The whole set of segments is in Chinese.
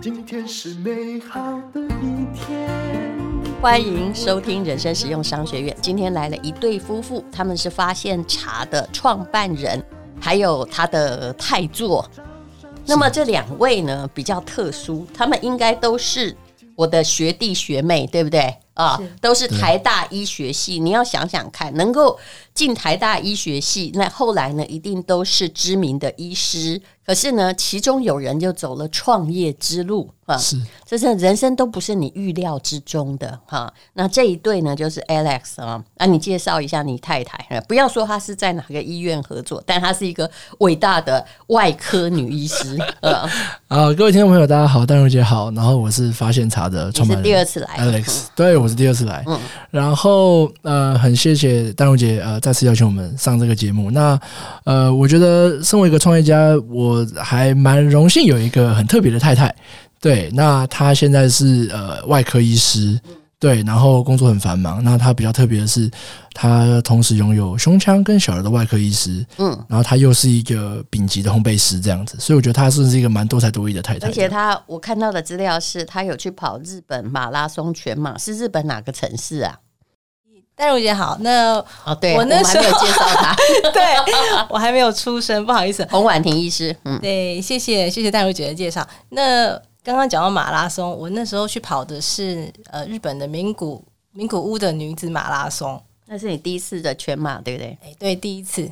今天是美好的一天。欢迎收听人生实用商学院。今天来了一对夫妇，他们是发现茶的创办人，还有他的太座。那么这两位呢，比较特殊，他们应该都是我的学弟学妹，对不对？啊，都是台大医学系。你要想想看，能够进台大医学系，那后来呢，一定都是知名的医师。可是呢，其中有人就走了创业之路。啊，是，就是人生都不是你预料之中的哈。那这一对呢，就是 Alex 啊，那你介绍一下你太太，不要说她是在哪个医院合作，但她是一个伟大的外科女医师。呃，啊，各位听众朋友，大家好，丹如姐好，然后我是发现茶的创办人，是第二次来 Alex，对，我是第二次来，嗯，然后呃，很谢谢丹如姐呃再次邀请我们上这个节目。那呃，我觉得身为一个创业家，我还蛮荣幸有一个很特别的太太。对，那她现在是呃外科医师，对，然后工作很繁忙。那她比较特别的是，她同时拥有胸腔跟小儿的外科医师，嗯，然后她又是一个丙级的烘焙师，这样子，所以我觉得她是是一个蛮多才多艺的太太。而且她，我看到的资料是她有去跑日本马拉松全马，是日本哪个城市啊？淡如姐好，那哦，对我那时候介绍他，对我还没有出生，不好意思，洪婉婷医师，嗯，对，谢谢谢谢戴茹姐的介绍，那。刚刚讲到马拉松，我那时候去跑的是呃日本的名古名古屋的女子马拉松，那是你第一次的全马，对不对？哎，对，第一次。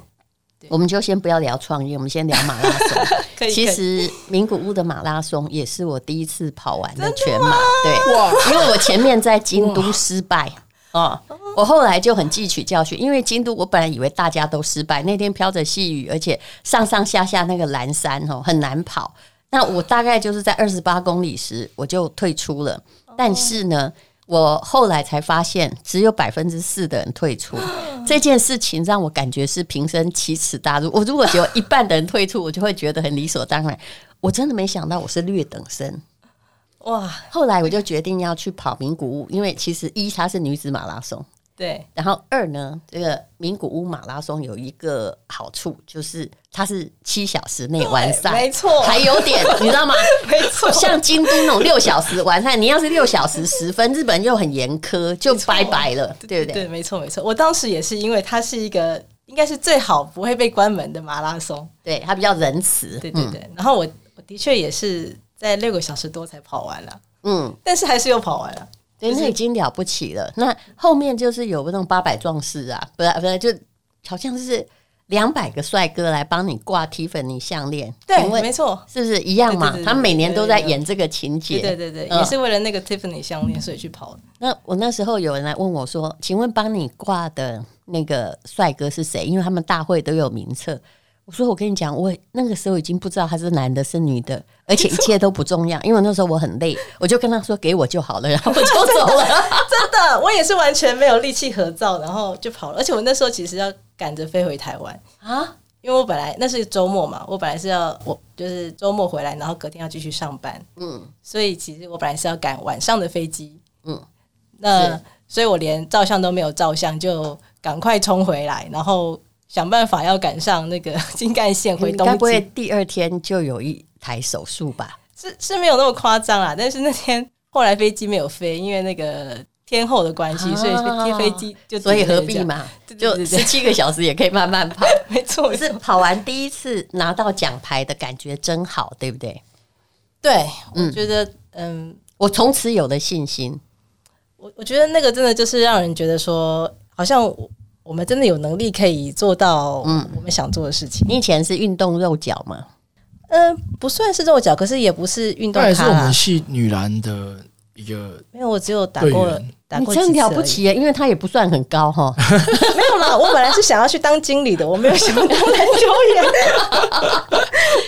我们就先不要聊创业，我们先聊马拉松。其实名古屋的马拉松也是我第一次跑完的全马，对，因为我前面在京都失败哇哦，我后来就很汲取教训，因为京都我本来以为大家都失败，那天飘着细雨，而且上上下下那个蓝山哦很难跑。那我大概就是在二十八公里时我就退出了，但是呢，我后来才发现只有百分之四的人退出，这件事情让我感觉是平生奇耻大辱。我如果只有一半的人退出，我就会觉得很理所当然。我真的没想到我是劣等生，哇！后来我就决定要去跑名古屋，因为其实一它是女子马拉松。对，然后二呢，这个名古屋马拉松有一个好处，就是它是七小时内完赛，没错。还有点你知道吗？没错，像京都那种六小时完赛，你要是六小时十分，日本又很严苛，就拜拜了，对不对？对，没错，没错。我当时也是因为它是一个应该是最好不会被关门的马拉松，对，它比较仁慈，对对对。然后我我的确也是在六个小时多才跑完了，嗯，但是还是又跑完了。对，那已经了不起了。那后面就是有那种八百壮士啊，不是不是，就好像是两百个帅哥来帮你挂 Tiffany 项链。对，没错，是不是一样嘛？他们每年都在演这个情节。对对对，也是为了那个 Tiffany 项链，所以去跑的。那我那时候有人来问我说：“请问帮你挂的那个帅哥是谁？”因为他们大会都有名册。我说：“我跟你讲，我那个时候已经不知道他是男的，是女的，而且一切都不重要，因为那时候我很累，我就跟他说给我就好了，然后我就走了。真的，我也是完全没有力气合照，然后就跑了。而且我那时候其实要赶着飞回台湾啊，因为我本来那是周末嘛，我本来是要我就是周末回来，然后隔天要继续上班，嗯，所以其实我本来是要赶晚上的飞机，嗯，那所以我连照相都没有照相，就赶快冲回来，然后。想办法要赶上那个 新干线回东京。该不会第二天就有一台手术吧？是是没有那么夸张啦，但是那天后来飞机没有飞，因为那个天后的关系，所以飞飞机就所以何必嘛？就十七个小时也可以慢慢跑，没错。是跑完第一次拿到奖牌的感觉真好，对不对？对，我觉得嗯，我从此有了信心。我我觉得那个真的就是让人觉得说，好像。我们真的有能力可以做到，嗯，我们想做的事情。你以前是运动肉脚吗？嗯、呃，不算是肉脚，可是也不是运动。那是我们系女篮的一个。没有，我只有打过，打过。你真了不起耶，因为他也不算很高哈。没有啦，我本来是想要去当经理的，我没有想要当篮球员。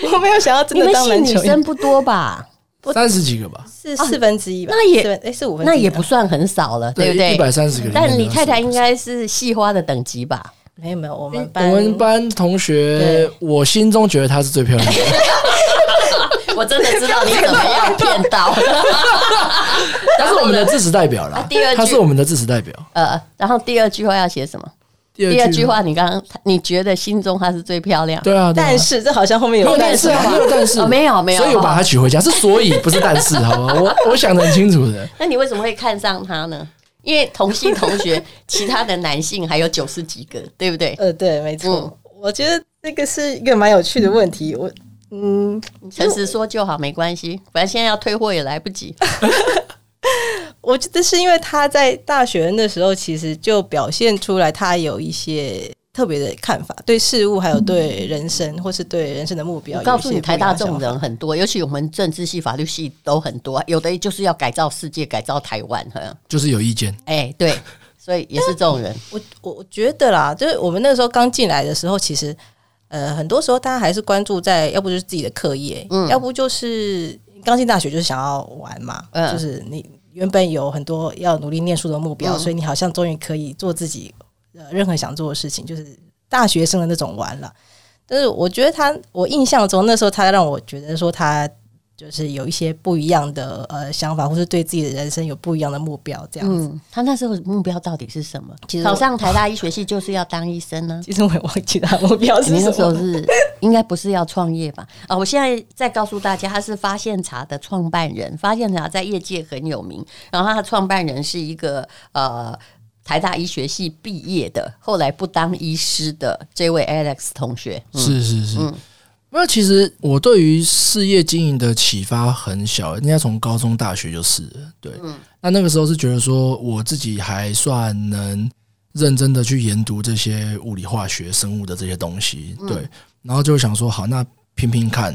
我没有想要真的当篮球员。女生不多吧？三十几个吧，是四分之一吧？那也哎，是五分，那也不算很少了，对不对？一百三十个。但你太太应该是系花的等级吧？没有没有，我们班我们班同学，我心中觉得她是最漂亮的。我真的知道你怎么样骗到，她是我们的支持代表了。第二，她是我们的支持代表。呃，然后第二句话要写什么？第二句话，你刚刚你觉得心中她是最漂亮？对啊，但是这好像后面有但是，没有但是，没有没有，所以我把她娶回家是所以不是但是，好吗？我我想的很清楚的。那你为什么会看上她呢？因为同系同学，其他的男性还有九十几个，对不对？呃，对，没错。我觉得那个是一个蛮有趣的问题。我嗯，诚实说就好，没关系，反正现在要退货也来不及。我觉得是因为他在大学的时候，其实就表现出来他有一些特别的看法，对事物还有对人生，或是对人生的目标。我告诉你，台大这种人很多，尤其我们政治系、法律系都很多，有的就是要改造世界、改造台湾，就是有意见。哎，对，所以也是这种人。我我我觉得啦，就是我们那个时候刚进来的时候，其实呃，很多时候大家还是关注在，要不就是自己的课业，嗯，要不就是刚进大学就是想要玩嘛，嗯，就是你。原本有很多要努力念书的目标，嗯、所以你好像终于可以做自己呃任何想做的事情，就是大学生的那种玩了。但是我觉得他，我印象中那时候他让我觉得说他。就是有一些不一样的呃想法，或是对自己的人生有不一样的目标，这样子。嗯，他那时候目标到底是什么？其实考上台大医学系就是要当医生呢？其实我也忘记他目标是什么。那时候是应该不是要创业吧？啊，我现在再告诉大家，他是发现茶的创办人，发现茶在业界很有名。然后他的创办人是一个呃台大医学系毕业的，后来不当医师的这位 Alex 同学。嗯、是是是。嗯那其实我对于事业经营的启发很小，应该从高中、大学就是了。对，那那个时候是觉得说，我自己还算能认真的去研读这些物理、化学、生物的这些东西。对，然后就想说，好，那拼拼看，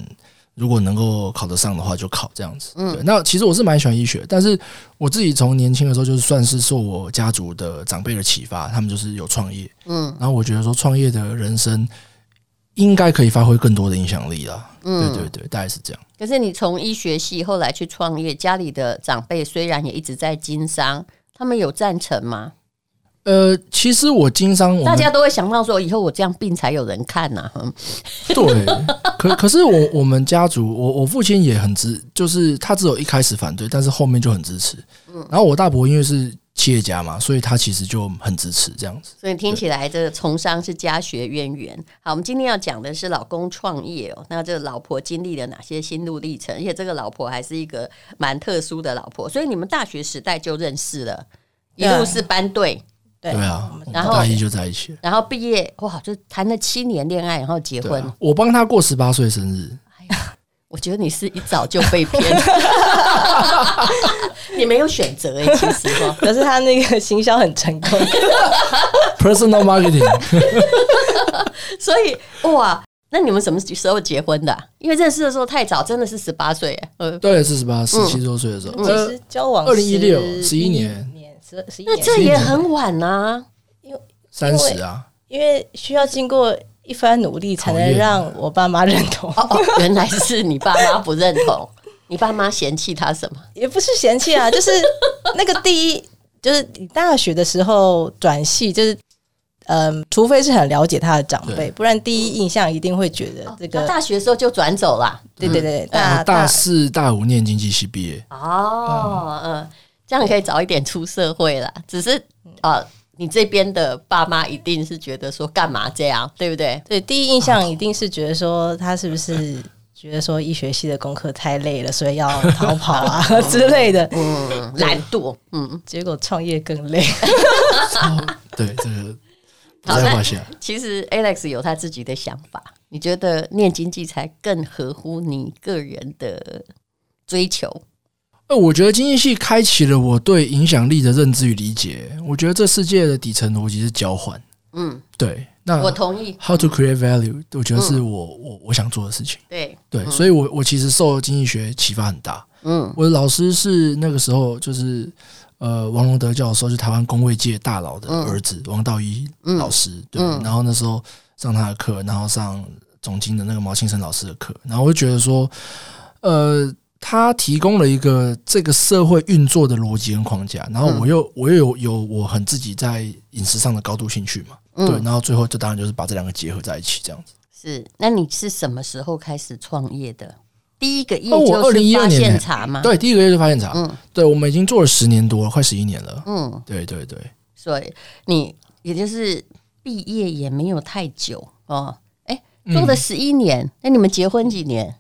如果能够考得上的话，就考这样子。对，那其实我是蛮喜欢医学，但是我自己从年轻的时候就是算是受我家族的长辈的启发，他们就是有创业。嗯，然后我觉得说，创业的人生。应该可以发挥更多的影响力了。嗯，对对对，大概是这样。可是你从医学系后来去创业，家里的长辈虽然也一直在经商，他们有赞成吗？呃，其实我经商，大家都会想到说，以后我这样病才有人看呐、啊。对，可 可是我我们家族，我我父亲也很支，就是他只有一开始反对，但是后面就很支持。嗯，然后我大伯因为是。企业家嘛，所以他其实就很支持这样子。所以听起来，这个从商是家学渊源。好，我们今天要讲的是老公创业哦。那这个老婆经历了哪些心路历程？而且这个老婆还是一个蛮特殊的老婆。所以你们大学时代就认识了，一路是班对，对啊。然后大一就在一起了，然后毕业哇，就谈了七年恋爱，然后结婚。啊、我帮他过十八岁生日。我觉得你是一早就被骗，你没有选择哎、欸，其实哈，可是他那个行销很成功，personal marketing。所以哇，那你们什么时候结婚的、啊？因为认识的时候太早，真的是十八岁哎，对，是十八、十七多岁的时候。其实交往二零一六十一年，十十一年，那这也很晚呐、啊，因为三十啊，因为需要经过。一番努力才能让我爸妈认同。哦哦，原来是你爸妈不认同，你爸妈嫌弃他什么？也不是嫌弃啊，就是那个第一，就是你大学的时候转系，就是嗯、呃，除非是很了解他的长辈，不然第一印象一定会觉得这个。哦、大学的时候就转走了，对对对，大大四大五念经济系毕业。哦，嗯，这样可以早一点出社会了。只是啊。呃你这边的爸妈一定是觉得说干嘛这样，对不对？对，第一印象一定是觉得说他是不是觉得说医学系的功课太累了，所以要逃跑啊 之类的，嗯，懒惰，嗯，结果创业更累。对，这个不在话下。其实 Alex 有他自己的想法，你觉得念经济才更合乎你个人的追求？我觉得经济系开启了我对影响力的认知与理解。我觉得这世界的底层逻辑是交换。嗯，对。那我同意。How to create value？我觉得是我我我想做的事情。对对，所以我我其实受经济学启发很大。嗯，我的老师是那个时候就是呃王龙德教授，是台湾工卫界大佬的儿子王道一老师。对，然后那时候上他的课，然后上总经的那个毛庆生老师的课，然后我就觉得说，呃。他提供了一个这个社会运作的逻辑跟框架，然后我又我又有有我很自己在饮食上的高度兴趣嘛，对，然后最后就当然就是把这两个结合在一起这样子。是，那你是什么时候开始创业的？第一个业就是发现茶吗？对，第一个月就发现茶。嗯，对，我们已经做了十年多了，快十一年了。嗯，对对对。所以你也就是毕业也没有太久哦。哎，做了十一年，那、嗯、你们结婚几年？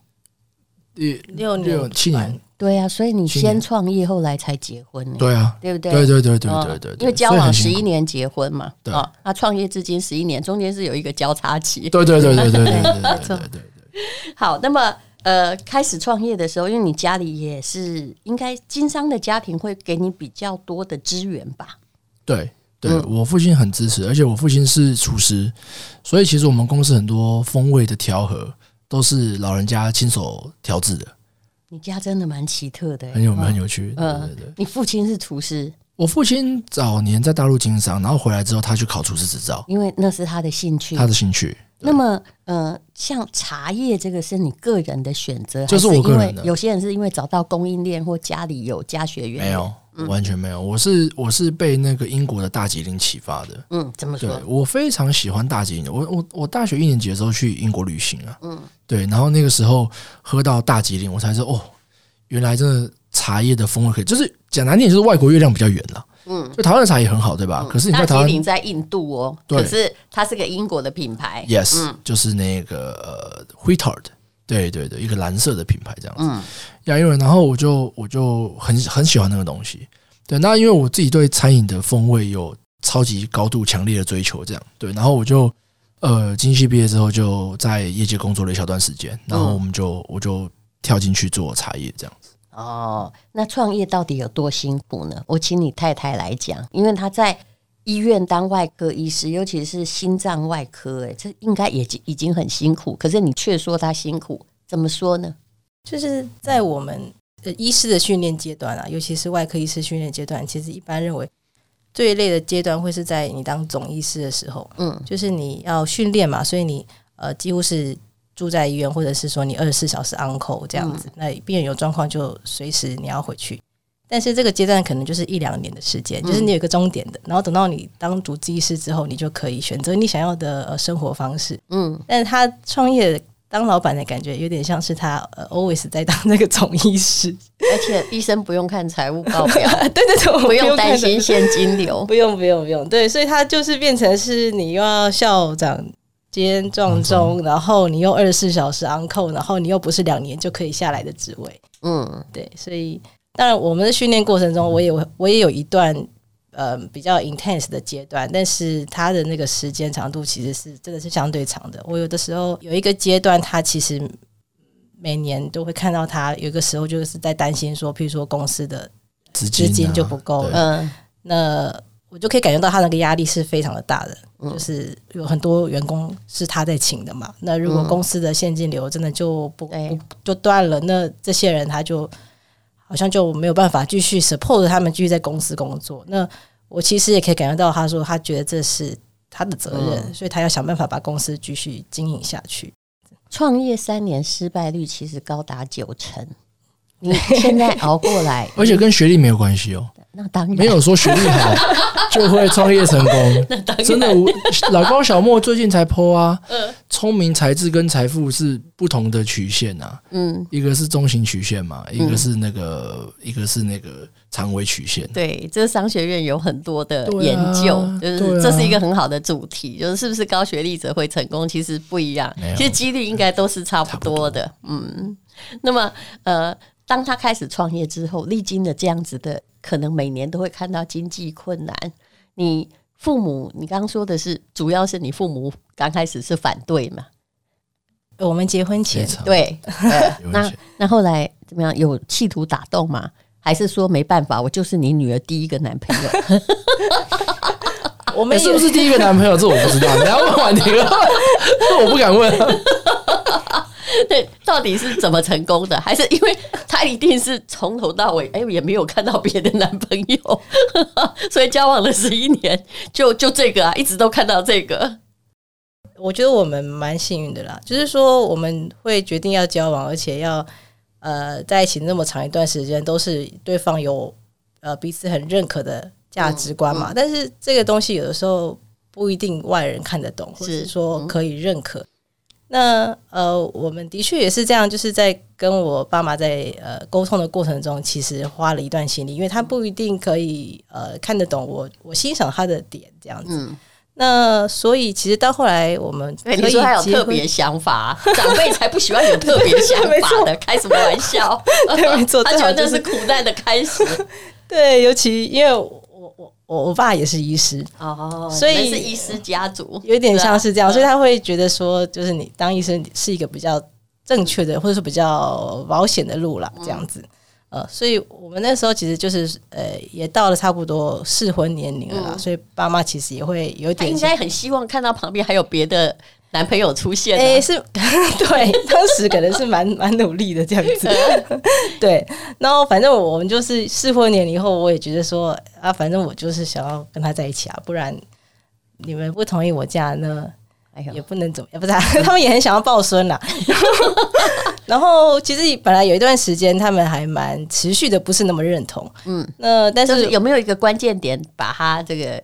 六年六七年。对啊，所以你先创业，后来才结婚。对啊，对不对？对对对对对对。因为交往十一年结婚嘛，啊，那创业至今十一年，中间是有一个交叉期。对对对对对对对对对。好，那么呃，开始创业的时候，因为你家里也是应该经商的家庭，会给你比较多的资源吧？对，对我父亲很支持，而且我父亲是厨师，所以其实我们公司很多风味的调和都是老人家亲手调制的。你家真的蛮奇特的，很有很有趣。嗯，对对对。你父亲是厨师，我父亲早年在大陆经商，然后回来之后，他去考厨师执照，因为那是他的兴趣。他的兴趣。那么，呃，像茶叶这个是你个人的选择，就是我个人的。有些人是因为找到供应链或家里有家学园，没有，完全没有。我是我是被那个英国的大吉岭启发的。嗯，怎么说？对，我非常喜欢大吉岭。我我我大学一年级的时候去英国旅行啊，嗯，对，然后那个时候喝到大吉岭，我才知道哦。原来真的茶叶的风味可以，就是讲难听点，就是外国月亮比较圆了。嗯，就台湾的茶也很好，对吧？嗯、可是你在台湾在印度哦，对可是它是个英国的品牌。Yes，、嗯、就是那个呃 Whittard 对对对，一个蓝色的品牌这样子。嗯，呀，因为然后我就我就很很喜欢那个东西。对，那因为我自己对餐饮的风味有超级高度强烈的追求，这样对，然后我就呃，经济系毕业之后就在业界工作了一小段时间，然后我们就、嗯、我就。跳进去做茶叶这样子哦，那创业到底有多辛苦呢？我请你太太来讲，因为她在医院当外科医师，尤其是心脏外科，哎，这应该也已经很辛苦。可是你却说他辛苦，怎么说呢？就是在我们呃医师的训练阶段啊，尤其是外科医师训练阶段，其实一般认为最累的阶段会是在你当总医师的时候，嗯，就是你要训练嘛，所以你呃几乎是。住在医院，或者是说你二十四小时 on call 这样子，嗯、那病人有状况就随时你要回去。但是这个阶段可能就是一两年的时间，嗯、就是你有一个终点的。然后等到你当主治医师之后，你就可以选择你想要的生活方式。嗯，但是他创业当老板的感觉有点像是他呃 always 在当那个总医师，而且医生不用看财务报表，对 对对，不用担心现金流，不用不用不用。对，所以他就是变成是你又要校长。兼撞钟，然后你又二十四小时 on call，然后你又不是两年就可以下来的职位，嗯，对，所以当然我们的训练过程中，我也我也有一段呃比较 intense 的阶段，但是它的那个时间长度其实是真的是相对长的。我有的时候有一个阶段，它其实每年都会看到它，有个时候就是在担心说，譬如说公司的资金就不够，嗯，那。我就可以感觉到他那个压力是非常的大的，嗯、就是有很多员工是他在请的嘛。那如果公司的现金流真的就不、嗯、不就断了，那这些人他就好像就没有办法继续 support 他们继续在公司工作。那我其实也可以感觉到，他说他觉得这是他的责任，嗯、所以他要想办法把公司继续经营下去。创业三年失败率其实高达九成，你现在熬过来，而且跟学历没有关系哦。那当然没有说学历好 就会创业成功。那当然真的，老高小莫最近才 po 啊。聪明才智跟财富是不同的曲线啊。嗯，一个是中型曲线嘛，一个是那个，一个是那个长尾曲线。对，这商学院有很多的研究，就是这是一个很好的主题，就是是不是高学历者会成功？其实不一样，其实几率应该都是差不多的。嗯，那么呃，当他开始创业之后，历经了这样子的。可能每年都会看到经济困难。你父母，你刚刚说的是，主要是你父母刚开始是反对嘛？我们结婚前，对，那那后来怎么样？有企图打动吗？还是说没办法，我就是你女儿第一个男朋友？我们是不是第一个男朋友？这我不知道，你要问婉婷了，这我不敢问。对，到底是怎么成功的？还是因为他一定是从头到尾，哎，也没有看到别的男朋友，所以交往了十一年，就就这个啊，一直都看到这个。我觉得我们蛮幸运的啦，就是说我们会决定要交往，而且要呃在一起那么长一段时间，都是对方有呃彼此很认可的价值观嘛。嗯嗯、但是这个东西有的时候不一定外人看得懂，或者是说可以认可。那呃，我们的确也是这样，就是在跟我爸妈在呃沟通的过程中，其实花了一段心力，因为他不一定可以呃看得懂我，我欣赏他的点这样子。嗯、那所以其实到后来，我们可以你说他有特别想法，长辈才不喜欢有特别想法的，开什么玩笑？对，没错，他觉得这是苦难的开始。对，尤其因为我我爸也是医师哦，所以是医师家族，有点像是这样，所以他会觉得说，就是你当医生是一个比较正确的，或者说比较保险的路了，这样子。呃，所以我们那时候其实就是呃，也到了差不多适婚年龄了啦，嗯、所以爸妈其实也会有点，应该很希望看到旁边还有别的男朋友出现。哎、欸，是 对，当时可能是蛮 蛮努力的这样子。对，然后反正我们就是适婚年龄以后，我也觉得说啊，反正我就是想要跟他在一起啊，不然你们不同意我嫁呢，也不能怎么样，不是、啊？他们也很想要抱孙啦。然后其实本来有一段时间，他们还蛮持续的，不是那么认同。嗯，那但是有没有一个关键点，把他这个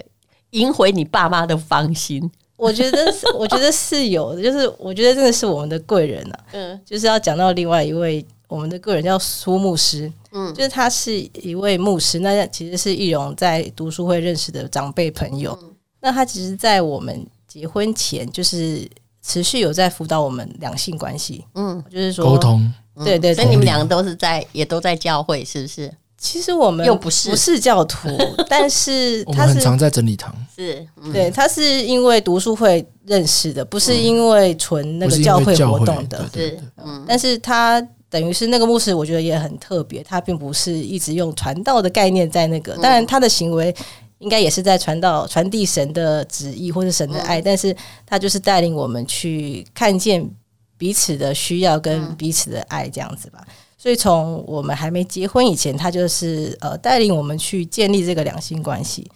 赢回你爸妈的芳心？我觉得，我觉得是有的。就是我觉得真的是我们的贵人啊。嗯，就是要讲到另外一位我们的贵人，叫苏牧师。嗯，就是他是一位牧师，那其实是易容在读书会认识的长辈朋友。嗯，那他其实，在我们结婚前，就是。持续有在辅导我们两性关系，嗯，就是说沟通，对对，所以你们两个都是在，也都在教会，是不是？其实我们又不是。不是教徒，但是他是常在整理堂，是对，他是因为读书会认识的，不是因为纯那个教会活动的，是，但是他等于是那个牧师，我觉得也很特别，他并不是一直用传道的概念在那个，当然他的行为。应该也是在传道、传递神的旨意或者神的爱，嗯、但是他就是带领我们去看见彼此的需要跟彼此的爱这样子吧。所以从我们还没结婚以前，他就是呃带领我们去建立这个两性关系。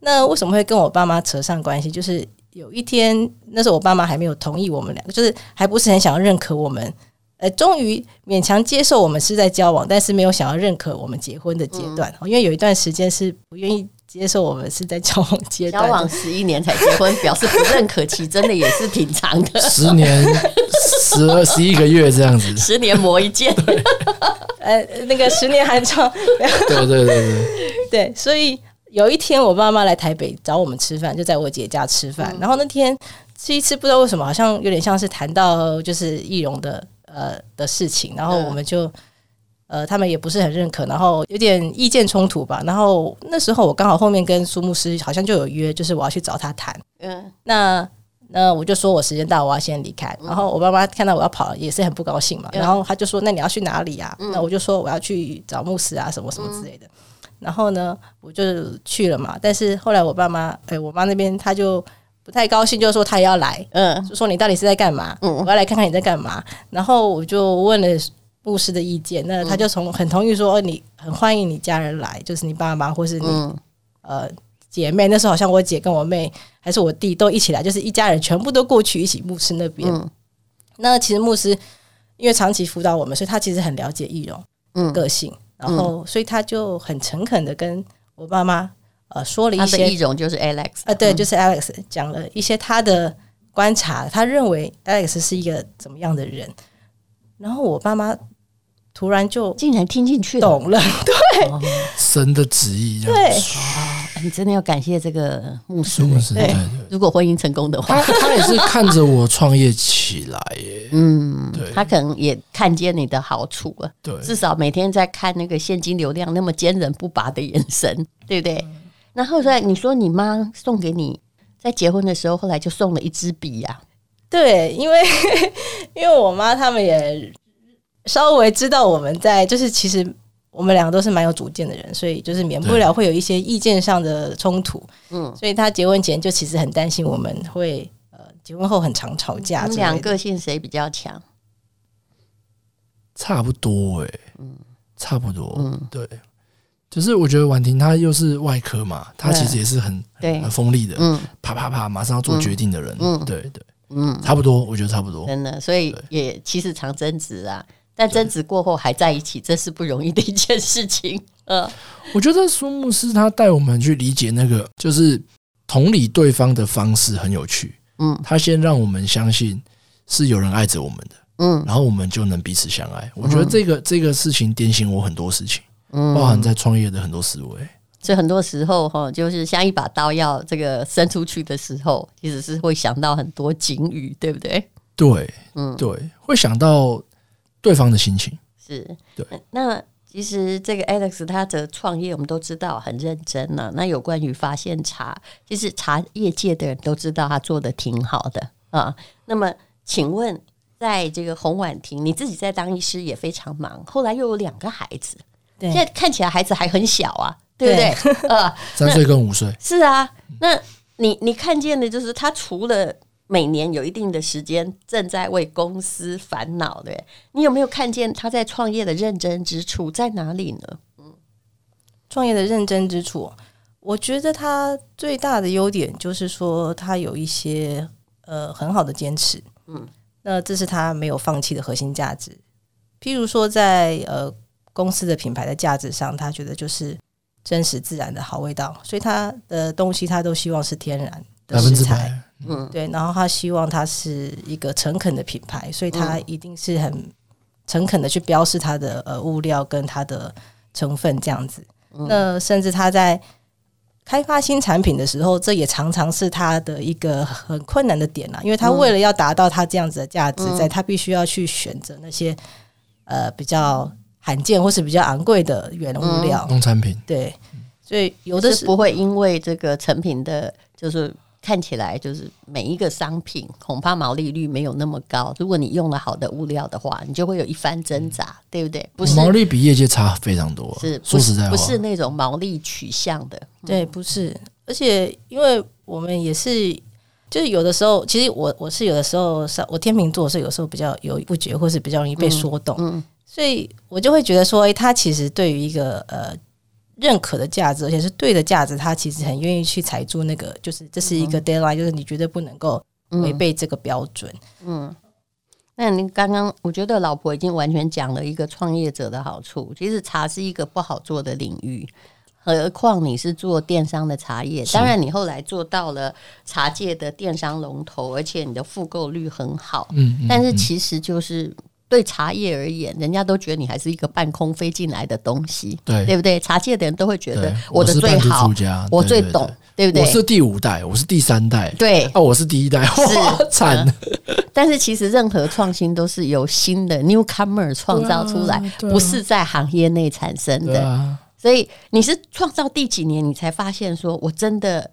那为什么会跟我爸妈扯上关系？就是有一天，那时候我爸妈还没有同意我们两个，就是还不是很想要认可我们，呃，终于勉强接受我们是在交往，但是没有想要认可我们结婚的阶段。因为有一段时间是不愿意。接受我们是在交往阶段，交往十一年才结婚，表示不认可期真的也是挺长的，十年十二十一个月这样子，十年磨一剑，呃，那个十年寒窗，对对对对。对，所以有一天我爸妈来台北找我们吃饭，就在我姐家吃饭，嗯、然后那天吃一吃，不知道为什么，好像有点像是谈到就是易容的呃的事情，然后我们就。呃，他们也不是很认可，然后有点意见冲突吧。然后那时候我刚好后面跟苏牧师好像就有约，就是我要去找他谈。嗯，那那我就说我时间到，我要先离开。然后我爸妈看到我要跑，也是很不高兴嘛。然后他就说：“那你要去哪里啊？”那我就说：“我要去找牧师啊，什么什么之类的。”然后呢，我就去了嘛。但是后来我爸妈，哎，我妈那边他就不太高兴，就说他也要来。嗯，就说你到底是在干嘛？嗯，我要来看看你在干嘛。然后我就问了。牧师的意见，那他就从很同意说，哦，你很欢迎你家人来，就是你爸妈或是你、嗯、呃姐妹。那时候好像我姐跟我妹还是我弟都一起来，就是一家人全部都过去一起牧师那边。嗯、那其实牧师因为长期辅导我们，所以他其实很了解易容个性，嗯、然后所以他就很诚恳的跟我爸妈呃说了一些。易容就是 Alex 啊、呃，对，就是 Alex 讲了一些他的观察，他认为 Alex 是一个怎么样的人。然后我爸妈突然就竟然听进去了，懂了，对，哦、神的旨意，对，你真的要感谢这个牧师，牧师，对，如果婚姻成功的话，他他也是看着我创业起来耶，嗯，对，他可能也看见你的好处了，对，至少每天在看那个现金流量那么坚韧不拔的眼神，对不对？嗯、然后说，你说你妈送给你在结婚的时候，后来就送了一支笔呀、啊。对，因为 因为我妈他们也稍微知道我们在，就是其实我们两个都是蛮有主见的人，所以就是免不了会有一些意见上的冲突。嗯，所以他结婚前就其实很担心我们会呃结婚后很常吵架。你们俩个性谁比较强？差不多哎、欸，嗯，差不多，嗯，对。就是我觉得婉婷她又是外科嘛，她其实也是很很锋利的，嗯，啪啪啪，马上要做决定的人，嗯，对对。嗯，差不多，我觉得差不多，真的，所以也其实常争执啊，但争执过后还在一起，这是不容易的一件事情。嗯，我觉得苏牧师他带我们去理解那个，就是同理对方的方式很有趣。嗯，他先让我们相信是有人爱着我们的，嗯，然后我们就能彼此相爱。我觉得这个这个事情点醒我很多事情，嗯，包含在创业的很多思维。所以很多时候哈，就是像一把刀要这个伸出去的时候，其实是会想到很多警语，对不对？对，嗯，对，会想到对方的心情。是，对。那其实这个 Alex 他的创业，我们都知道很认真呢、啊。那有关于发现茶，其实茶业界的人都知道他做的挺好的啊。那么，请问，在这个洪婉婷，你自己在当医师也非常忙，后来又有两个孩子，对，现在看起来孩子还很小啊。对不对？呃，三岁跟五岁是啊。那你你看见的就是他除了每年有一定的时间正在为公司烦恼，对，你有没有看见他在创业的认真之处在哪里呢？嗯，创业的认真之处，我觉得他最大的优点就是说他有一些呃很好的坚持，嗯，那这是他没有放弃的核心价值。譬如说在呃公司的品牌的价值上，他觉得就是。真实自然的好味道，所以他的东西他都希望是天然的食材，嗯，对。然后他希望它是一个诚恳的品牌，所以他一定是很诚恳的去标示它的呃物料跟它的成分这样子。那甚至他在开发新产品的时候，这也常常是他的一个很困难的点啦，因为他为了要达到他这样子的价值，在他必须要去选择那些呃比较。罕见或是比较昂贵的原物料，农产品，对，所以有的是不会因为这个成品的，就是看起来就是每一个商品恐怕毛利率没有那么高。如果你用了好的物料的话，你就会有一番挣扎，对不对？不是毛利比业界差非常多，是说实在话，不是那种毛利取向的，对，不是。而且因为我们也是，就是有的时候，其实我我是有的时候，我天秤座是有时候比较犹豫不决，或是比较容易被说动，嗯。嗯所以我就会觉得说，诶，他其实对于一个呃认可的价值，而且是对的价值，他其实很愿意去踩住那个，就是这是一个 deadline，就是你绝对不能够违背这个标准。嗯，嗯，那您刚刚我觉得老婆已经完全讲了一个创业者的好处。其实茶是一个不好做的领域，何况你是做电商的茶叶，当然你后来做到了茶界的电商龙头，而且你的复购率很好。嗯，嗯，但是其实就是。对茶叶而言，人家都觉得你还是一个半空飞进来的东西，对对不对？茶界的人都会觉得我的最好，我最懂，对不对？我是第五代，我是第三代，对，哦，我是第一代，是惨。但是其实任何创新都是由新的 newcomer 创造出来，不是在行业内产生的。所以你是创造第几年，你才发现说我真的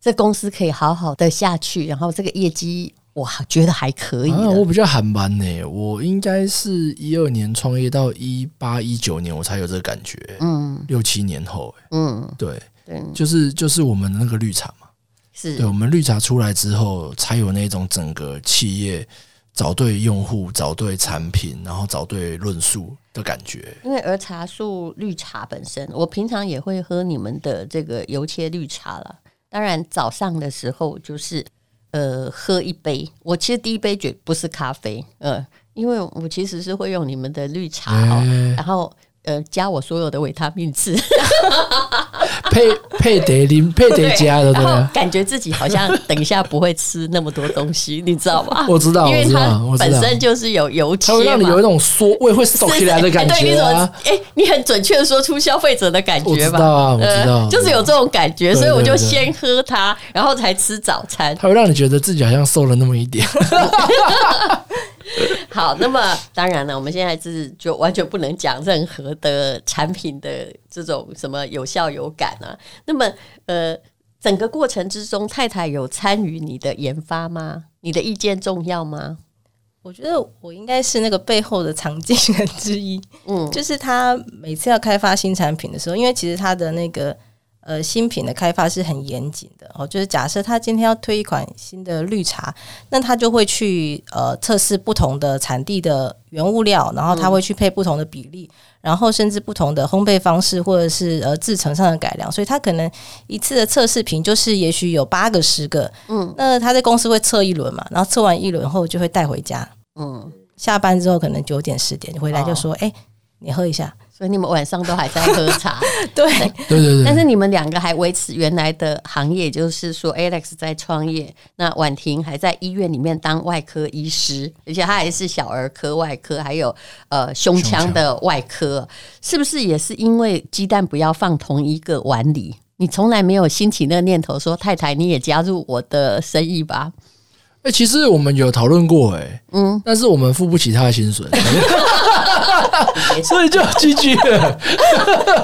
这公司可以好好的下去，然后这个业绩。哇，觉得还可以，啊。我比较缓慢呢，我应该是一二年创业到一八一九年，我才有这个感觉。嗯，六七年后，嗯，对，对，就是就是我们那个绿茶嘛，是对，我们绿茶出来之后，才有那种整个企业找对用户、找对产品，然后找对论述的感觉。因为儿茶素绿茶本身，我平常也会喝你们的这个油切绿茶了。当然早上的时候就是。呃，喝一杯，我其实第一杯绝不是咖啡，呃，因为我其实是会用你们的绿茶，欸、然后呃加我所有的维他命次，配配得林配得加的，对，感觉自己好像等一下不会吃那么多东西，你知道吗？我知道，因为它本身就是有油脂，它会让你有一种缩胃会缩起来的感觉啊！哎、欸，你很准确的说出消费者的感觉吧？我知道啊，我知道、呃，就是有这种感觉，所以我就先喝它，然后才吃早餐。它会让你觉得自己好像瘦了那么一点。好，那么当然了，我们现在是就完全不能讲任何的产品的这种什么有效有感啊。那么，呃，整个过程之中，太太有参与你的研发吗？你的意见重要吗？我觉得我应该是那个背后的藏镜人之一。嗯，就是他每次要开发新产品的时候，因为其实他的那个。呃，新品的开发是很严谨的哦。就是假设他今天要推一款新的绿茶，那他就会去呃测试不同的产地的原物料，然后他会去配不同的比例，嗯、然后甚至不同的烘焙方式或者是呃制成上的改良。所以他可能一次的测试品就是也许有八个、十个。嗯，那他在公司会测一轮嘛，然后测完一轮后就会带回家。嗯，下班之后可能九点十点回来就说：“哎、哦欸，你喝一下。”所以你们晚上都还在喝茶。对对对对。但是你们两个还维持原来的行业，就是说，Alex 在创业，那婉婷还在医院里面当外科医师，而且他还是小儿科外科，还有呃胸腔的外科，是不是也是因为鸡蛋不要放同一个碗里？你从来没有兴起那个念头说，太太你也加入我的生意吧？哎、欸，其实我们有讨论过、欸，哎，嗯，但是我们付不起他的薪水，所以就 GG 了。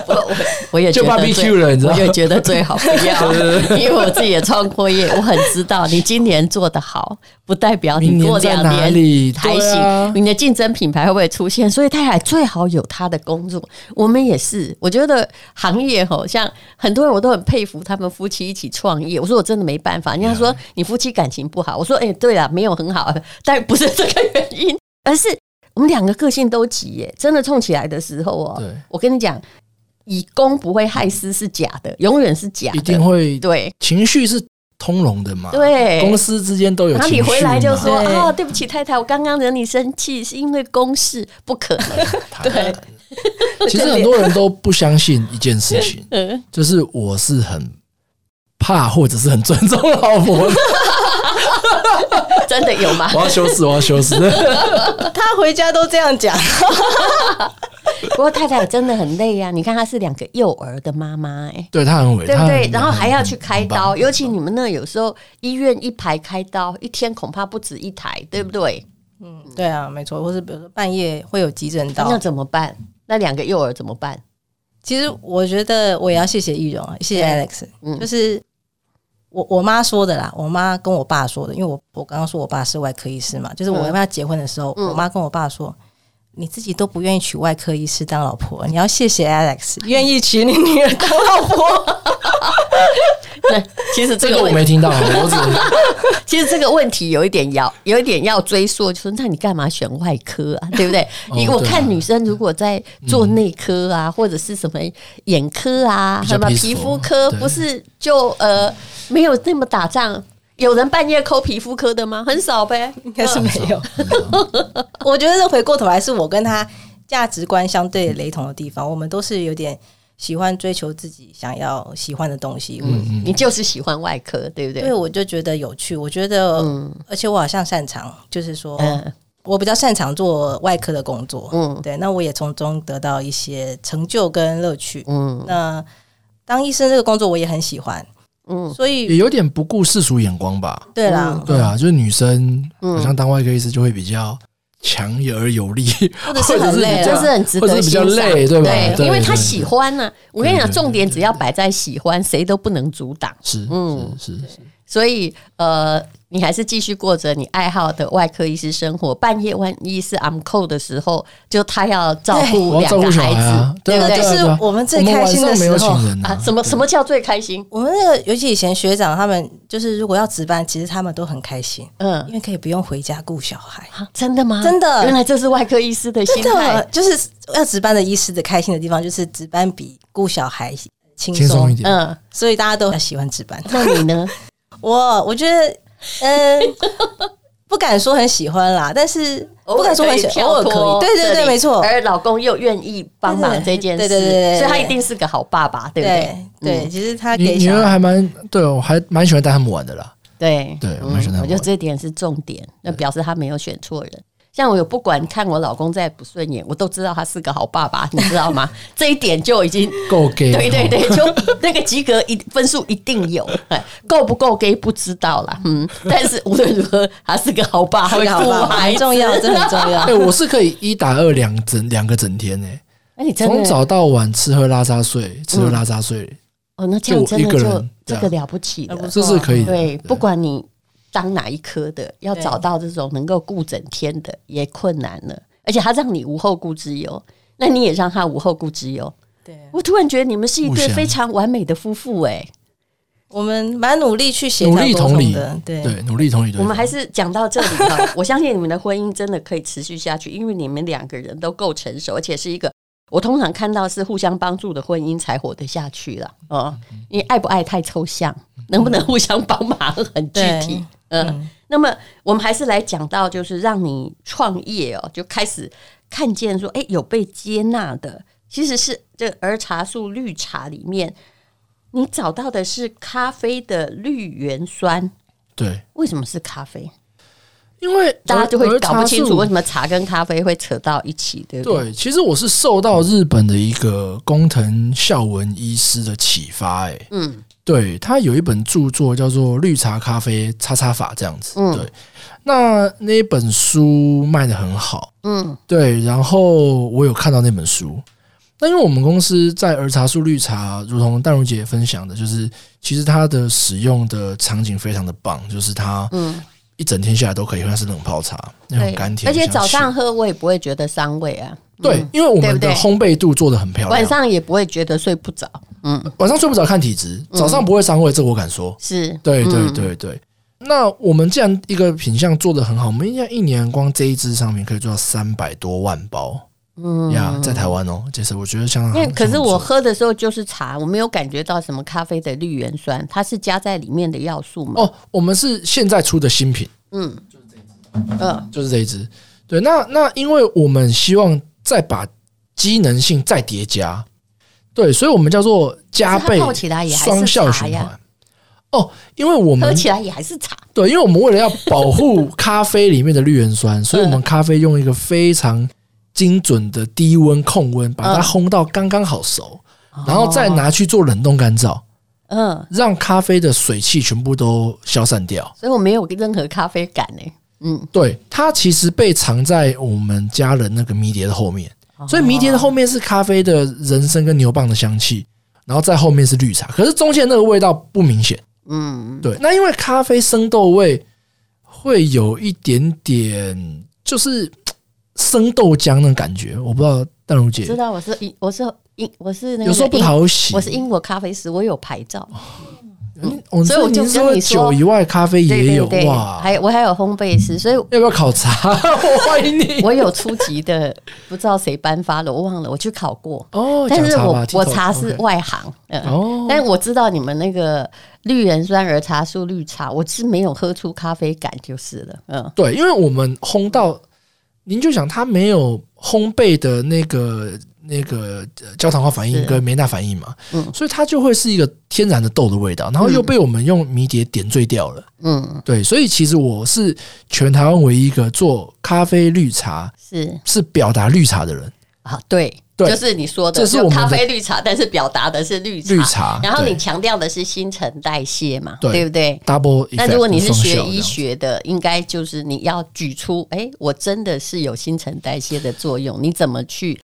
我我我也就 BBQ 了，你知道？我也觉得最好不要，因为我自己也创过业，我很知道，你今年做得好，不代表你过两年还行。啊、你的竞争品牌会不会出现？所以太太最好有他的工作。我们也是，我觉得行业吼，像很多人我都很佩服他们夫妻一起创业。我说我真的没办法。人家说你夫妻感情不好，我说哎。对了，没有很好，但不是这个原因，而是我们两个个性都急耶。真的冲起来的时候哦，对我跟你讲，以公不会害私是假的，永远是假的，一定会对情绪是通融的嘛？对，公司之间都有情绪。然后你回来就说啊对、哦，对不起，太太，我刚刚惹你生气，是因为公事，不可能。对，其实很多人都不相信一件事情，就是我是很怕或者是很尊重老婆的。真的有吗？我要羞死，我要羞死。他回家都这样讲。不过太太真的很累呀、啊，你看她是两个幼儿的妈妈，哎，对她很伟大，对不对？然后还要去开刀，尤其你们那有时候医院一排开刀，一天恐怕不止一台，对不对？嗯，对啊，没错。或是比如说半夜会有急诊刀，那怎么办？那两个幼儿怎么办？其实我觉得我也要谢谢易容啊，谢谢 Alex，嗯，就是。我我妈说的啦，我妈跟我爸说的，因为我我刚刚说我爸是外科医师嘛，就是我跟他结婚的时候，嗯、我妈跟我爸说，你自己都不愿意娶外科医师当老婆，你要谢谢 Alex 愿意娶你女儿当老婆。对，其实这个我没听到，我只 其实这个问题有一点要有一点要追溯，就是那你干嘛选外科啊？对不对？你我看女生如果在做内科啊，或者是什么眼科啊，什么皮肤科，不是就呃没有那么打仗？有人半夜抠皮肤科的吗？很少呗，应该是没有。我觉得回过头来是我跟他价值观相对雷同的地方，我们都是有点。喜欢追求自己想要喜欢的东西，嗯，你就是喜欢外科，对不对？对，我就觉得有趣，我觉得，嗯，而且我好像擅长，就是说，嗯，我比较擅长做外科的工作，嗯，对，那我也从中得到一些成就跟乐趣，嗯，那当医生这个工作我也很喜欢，嗯，所以也有点不顾世俗眼光吧，对啦，对啊，就是女生好像当外科医师就会比较。强而有力，或者是很累，就是很值得，比较累，对吧？对，因为他喜欢呢。我跟你讲，重点只要摆在喜欢，谁都不能阻挡。是，嗯，是是。所以，呃。你还是继续过着你爱好的外科医师生活。半夜万一是 I'm cold 的时候，就他要照顾两个孩子，对不对？就是我们最开心的时候啊！什么什么叫最开心？我们那个尤其以前学长他们，就是如果要值班，其实他们都很开心，嗯，因为可以不用回家顾小孩。真的吗？真的，原来这是外科医师的心态，就是要值班的医师的开心的地方，就是值班比顾小孩轻松一点。嗯，所以大家都很喜欢值班。那你呢？我我觉得。嗯，不敢说很喜欢啦，但是不敢说很喜欢，偶尔可以。对对对，没错。而老公又愿意帮忙这件事，对对对，所以他一定是个好爸爸，对不对？对，其实他给女儿还蛮对我还蛮喜欢带他们玩的啦。对对。我觉得这点是重点，那表示他没有选错人。像我有不管看我老公再不顺眼，我都知道他是个好爸爸，你知道吗？这一点就已经够给。对对对，就那个及格一分数一定有，够不够给不知道啦。嗯，但是无论如何，他是个好爸，好爸爸很重要，这很重要。对，我是可以一打二两整两个整天呢。哎，你从早到晚吃喝拉撒睡，吃喝拉撒睡。哦，那这样真的就这个了不起的，这是可以。对，不管你。当哪一科的要找到这种能够顾整天的也困难了，而且他让你无后顾之忧，那你也让他无后顾之忧。对，我突然觉得你们是一对非常完美的夫妇哎，我们蛮努力去协调同理的，对。对，努力同理。我们还是讲到这里哈，我相信你们的婚姻真的可以持续下去，因为你们两个人都够成熟，而且是一个我通常看到是互相帮助的婚姻才活得下去了哦，因为爱不爱太抽象，能不能互相帮忙很具体。嗯，嗯，那么我们还是来讲到，就是让你创业哦，就开始看见说，哎，有被接纳的其实是这儿茶素绿茶里面，你找到的是咖啡的绿原酸。对，为什么是咖啡？因为大家就会搞不清楚为什么茶跟咖啡会扯到一起，对不对？对，其实我是受到日本的一个工藤孝文医师的启发，哎，嗯，对，他有一本著作叫做《绿茶咖啡叉叉法》这样子，嗯，对，那那一本书卖的很好，嗯，对，然后我有看到那本书，那因为我们公司在儿茶素绿茶，如同淡如姐分享的，就是其实它的使用的场景非常的棒，就是它，嗯。一整天下来都可以，因为它是冷泡茶，那种甘甜，而且早上喝我也不会觉得伤胃啊。对，因为我们的烘焙度做得很漂亮，晚上也不会觉得睡不着。嗯，晚上睡不着看体质，早上不会伤胃，这我敢说。是，对对对对。那我们既然一个品相做得很好，我们应该一年光这一支商品可以做到三百多万包。嗯呀，在台湾哦，其实我觉得相当好。因为可是我喝的时候就是茶，我没有感觉到什么咖啡的绿原酸，它是加在里面的要素嘛？哦，我们是现在出的新品，嗯，就是这一支，嗯，就是这一支。对，那那因为我们希望再把机能性再叠加，对，所以我们叫做加倍双效循环。哦，因为我们喝起来也还是茶。对，因为我们为了要保护咖啡里面的绿原酸，所以我们咖啡用一个非常。精准的低温控温，把它烘到刚刚好熟，嗯、然后再拿去做冷冻干燥，嗯，让咖啡的水汽全部都消散掉。所以我没有任何咖啡感呢。嗯，对，它其实被藏在我们家人那个迷迭的后面，所以迷迭的后面是咖啡的人参跟牛蒡的香气，然后在后面是绿茶，可是中间那个味道不明显。嗯，对，那因为咖啡生豆味会有一点点，就是。生豆浆那种感觉，我不知道淡如姐知道我是英，我是英，我是那个有时候不讨喜，我是英国咖啡师，我有牌照。嗯，所以我就跟你说，酒以外咖啡也有哇，还我还有烘焙师，所以要不要考察？我欢迎你。我有初级的，不知道谁颁发了，我忘了，我去考过哦。但是我我茶是外行，嗯哦，但我知道你们那个绿原酸儿茶素绿茶，我是没有喝出咖啡感就是了。嗯，对，因为我们烘到。您就想它没有烘焙的那个那个焦糖化反应跟梅纳反应嘛，嗯，所以它就会是一个天然的豆的味道，然后又被我们用迷迭点缀掉了，嗯，对，所以其实我是全台湾唯一一个做咖啡绿茶是是表达绿茶的人啊，对。对就是你说的，这是咖啡绿茶，但是表达的是绿茶。绿茶，然后你强调的是新陈代谢嘛，对，对不对？Double。那如果你是学医学的，应该就是你要举出，哎，我真的是有新陈代谢的作用。你怎么去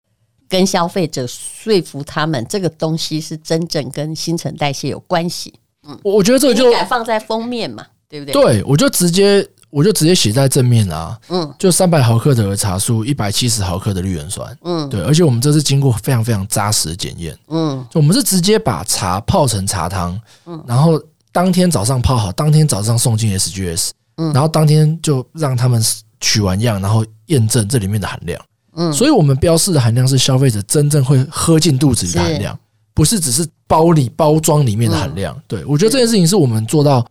跟消费者说服他们，这个东西是真正跟新陈代谢有关系？嗯，我觉得这个就敢放在封面嘛，对不对？对，我就直接。我就直接写在正面啊，嗯，就三百毫克的茶素，一百七十毫克的绿原酸，嗯，对，而且我们这是经过非常非常扎实的检验，嗯，就我们是直接把茶泡成茶汤，嗯，然后当天早上泡好，当天早上送进 SGS，嗯，然后当天就让他们取完样，然后验证这里面的含量，嗯，所以我们标示的含量是消费者真正会喝进肚子里的含量，不是只是包里包装里面的含量，对，我觉得这件事情是我们做到。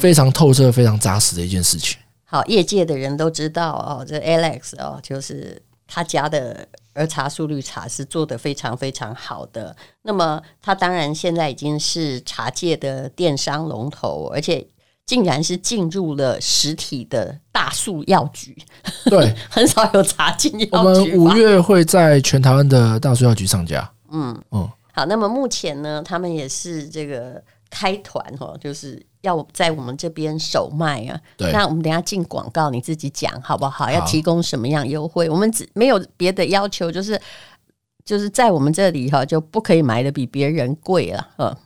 非常透彻、非常扎实的一件事情。好，业界的人都知道哦，这 Alex 哦，就是他家的儿茶素绿茶是做得非常非常好的。那么，他当然现在已经是茶界的电商龙头，而且竟然是进入了实体的大树药局。对，很少有茶进药局。我们五月会在全台湾的大树药局上架。嗯嗯。好，那么目前呢，他们也是这个开团哦，就是。要在我们这边首卖啊！对那我们等下进广告，你自己讲好不好？好，要提供什么样优惠？我们只没有别的要求，就是就是在我们这里哈，就不可以买的比别人贵了。嗯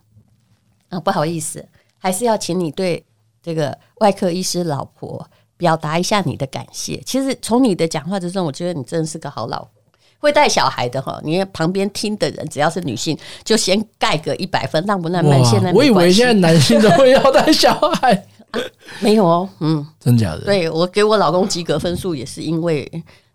啊，不好意思，还是要请你对这个外科医师老婆表达一下你的感谢。其实从你的讲话之中，我觉得你真的是个好老婆。会带小孩的哈，你旁边听的人只要是女性，就先盖个一百分，浪不浪漫？现在我以为现在男性都会要带小孩，啊，没有哦，嗯，真假的？对，我给我老公及格分数也是因为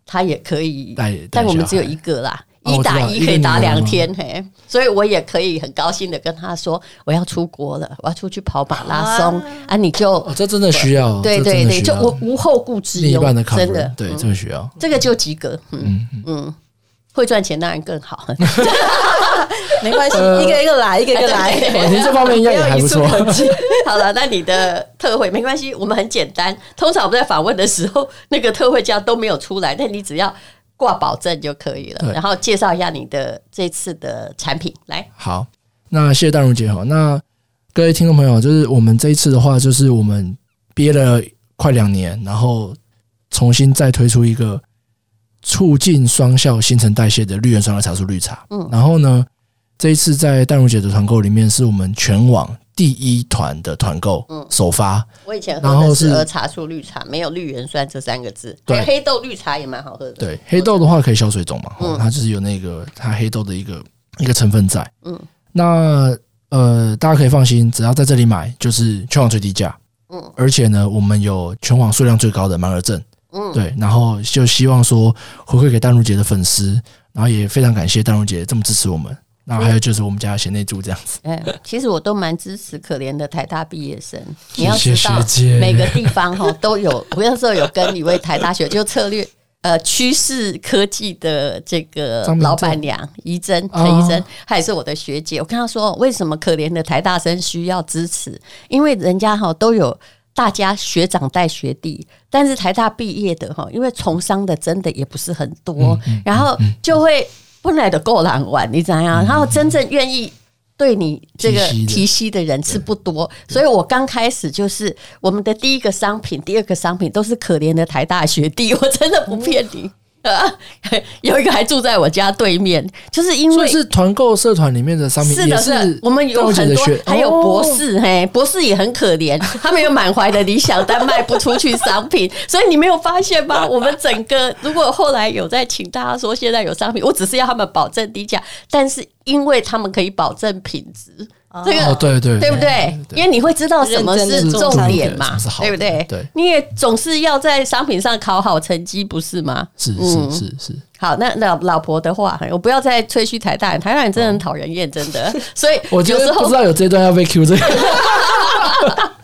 他也可以带，但我们只有一个啦，一打一可以打两天嘿，所以我也可以很高兴的跟他说我要出国了，我要出去跑马拉松。啊，你就这真的需要，对对对，就无无后顾之忧，真的，对，这个需要，这个就及格，嗯嗯。会赚钱当然更好，没关系，一个一个来，一个一个来。您 这方面应该也还不错。好了，那你的特惠没关系，我们很简单。通常我们在访问的时候，那个特惠价都没有出来，但你只要挂保证就可以了。然后介绍一下你的这次的产品，来。好，那谢谢淡如姐哈。那各位听众朋友，就是我们这一次的话，就是我们憋了快两年，然后重新再推出一个。促进双效新陈代谢的绿原酸和茶树绿茶。嗯，然后呢，这一次在淡如姐的团购里面，是我们全网第一团的团购，嗯，首发。我以前喝的是喝茶树绿茶，没有绿原酸这三个字。对，黑豆绿茶也蛮好喝的。对，黑豆的话可以消水肿嘛，嗯，它就是有那个它黑豆的一个一个成分在。嗯，那呃，大家可以放心，只要在这里买，就是全网最低价。嗯，而且呢，我们有全网数量最高的满额赠。嗯，对，然后就希望说回馈给淡如姐的粉丝，然后也非常感谢淡如姐这么支持我们。然后还有就是我们家贤内助这样子。哎，其实我都蛮支持可怜的台大毕业生。你要知道，每个地方哈都有。我那时候有跟一位台大学就策略 呃趋势科技的这个老板娘怡珍陈怡珍，她也是我的学姐。我跟她说，为什么可怜的台大生需要支持？因为人家哈都有。大家学长带学弟，但是台大毕业的哈，因为从商的真的也不是很多，然后就会本来的够难玩，你知道吗？然后真正愿意对你这个提息的人是不多，所以我刚开始就是我们的第一个商品、第二个商品都是可怜的台大学弟，我真的不骗你。啊，有一个还住在我家对面，就是因为是团购社团里面的商品，是的，是我们有很多，还有博士，嘿，博士也很可怜，他们有满怀的理想，但卖不出去商品，所以你没有发现吗？我们整个如果后来有在请大家说现在有商品，我只是要他们保证低价，但是因为他们可以保证品质。这个哦，对对，对不对？因为你会知道什么是重点嘛，对不对？对，你也总是要在商品上考好成绩，不是吗？是是是是。好，那老老婆的话，我不要再吹嘘台大人，台大人真的很讨人厌，真的。所以我觉得不知道有这段要被 Q 这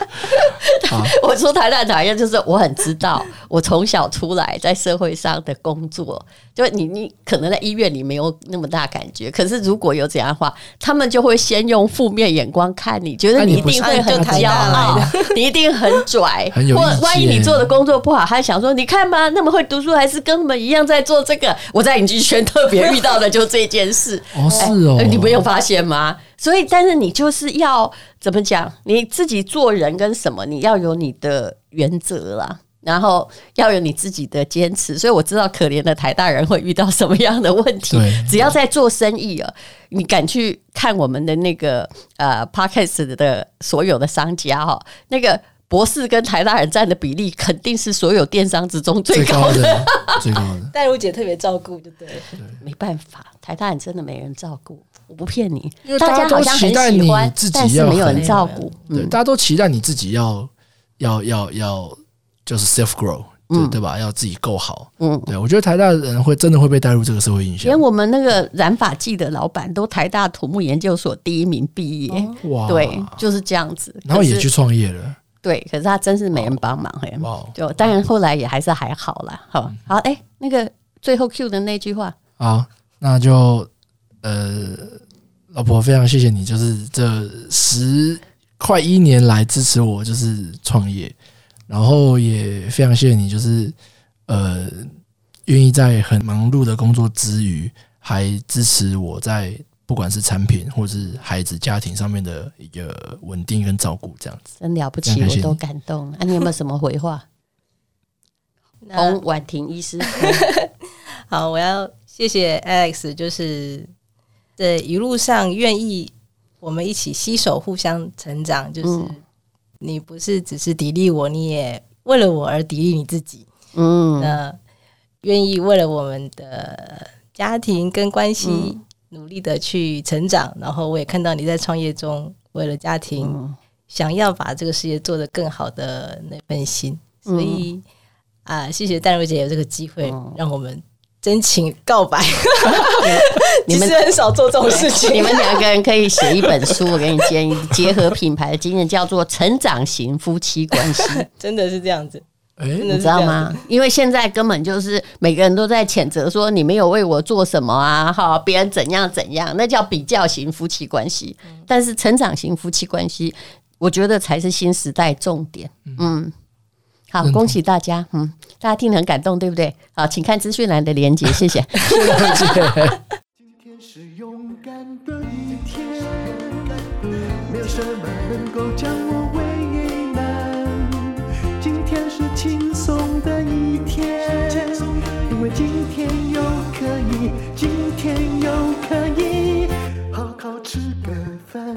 个。我说台大讨厌，就是我很知道，我从小出来在社会上的工作，就你你可能在医院里没有那么大感觉，可是如果有这样的话，他们就会先用负面眼光看你，觉得你一定会很骄傲，你一定很拽，或万一你做的工作不好，他想说你看吧，那么会读书，还是跟我们一样在做这个。我在影剧圈特别遇到的就这件事，哦是哦，你没有发现吗？所以，但是你就是要怎么讲？你自己做人跟什么，你要有你的原则啦，然后要有你自己的坚持。所以我知道可怜的台大人会遇到什么样的问题。只要在做生意啊，你敢去看我们的那个呃 p o c k e t 的所有的商家哈，那个博士跟台大人占的比例肯定是所有电商之中最高的，最高的。戴茹姐特别照顾，对不对，没办法，台大人真的没人照顾。我不骗你，因为大家都期待你自己要没有人照顾，对，大家都期待你自己要要要要就是 self grow，对对吧？要自己够好，嗯，对，我觉得台大的人会真的会被带入这个社会影响。连我们那个染发剂的老板都台大土木研究所第一名毕业，哇，对，就是这样子，然后也去创业了，对，可是他真是没人帮忙，嘿，就当然后来也还是还好啦。好，好，哎，那个最后 Q 的那句话，好，那就。呃，老婆，非常谢谢你，就是这十快一年来支持我，就是创业，然后也非常谢谢你，就是呃，愿意在很忙碌的工作之余，还支持我在不管是产品或是孩子家庭上面的一个稳定跟照顾，这样子真了不起，我都感动。啊，你有没有什么回话？洪婉婷医师，好，我要谢谢 Alex，就是。对，一路上愿意我们一起携手互相成长，就是你不是只是砥砺我，你也为了我而砥砺你自己。嗯，那愿意为了我们的家庭跟关系努力的去成长，嗯、然后我也看到你在创业中为了家庭想要把这个事业做得更好的那份心，所以啊，谢谢淡如姐有这个机会让我们。真情告白，你们很少做这种事情。你们两个人可以写一本书，我给你建议，结合品牌的经验，叫做成长型夫妻关系。真的是这样子。你知道吗？因为现在根本就是每个人都在谴责说你没有为我做什么啊，哈，别人怎样怎样，那叫比较型夫妻关系。但是成长型夫妻关系，我觉得才是新时代重点。嗯，好，恭喜大家，嗯，大家听得很感动，对不对？好，请看资讯栏的连接，谢谢。今天是勇敢的一天，没有什么能够将我为难。今天是轻松的一天，因为今天又可以，今天又可以好好吃个饭，